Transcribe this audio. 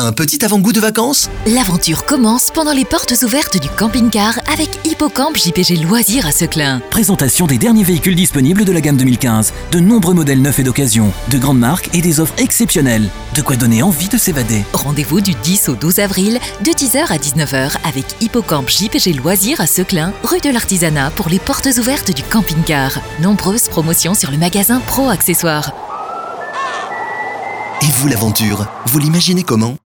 Un petit avant-goût de vacances L'aventure commence pendant les portes ouvertes du camping-car avec Hippocamp JPG Loisirs à Seclin. Présentation des derniers véhicules disponibles de la gamme 2015. De nombreux modèles neufs et d'occasion. De grandes marques et des offres exceptionnelles. De quoi donner envie de s'évader. Rendez-vous du 10 au 12 avril de 10h à 19h avec Hippocamp JPG Loisirs à Seclin, rue de l'Artisanat pour les portes ouvertes du camping-car. Nombreuses promotions sur le magasin Pro Accessoires. Et vous l'aventure Vous l'imaginez comment?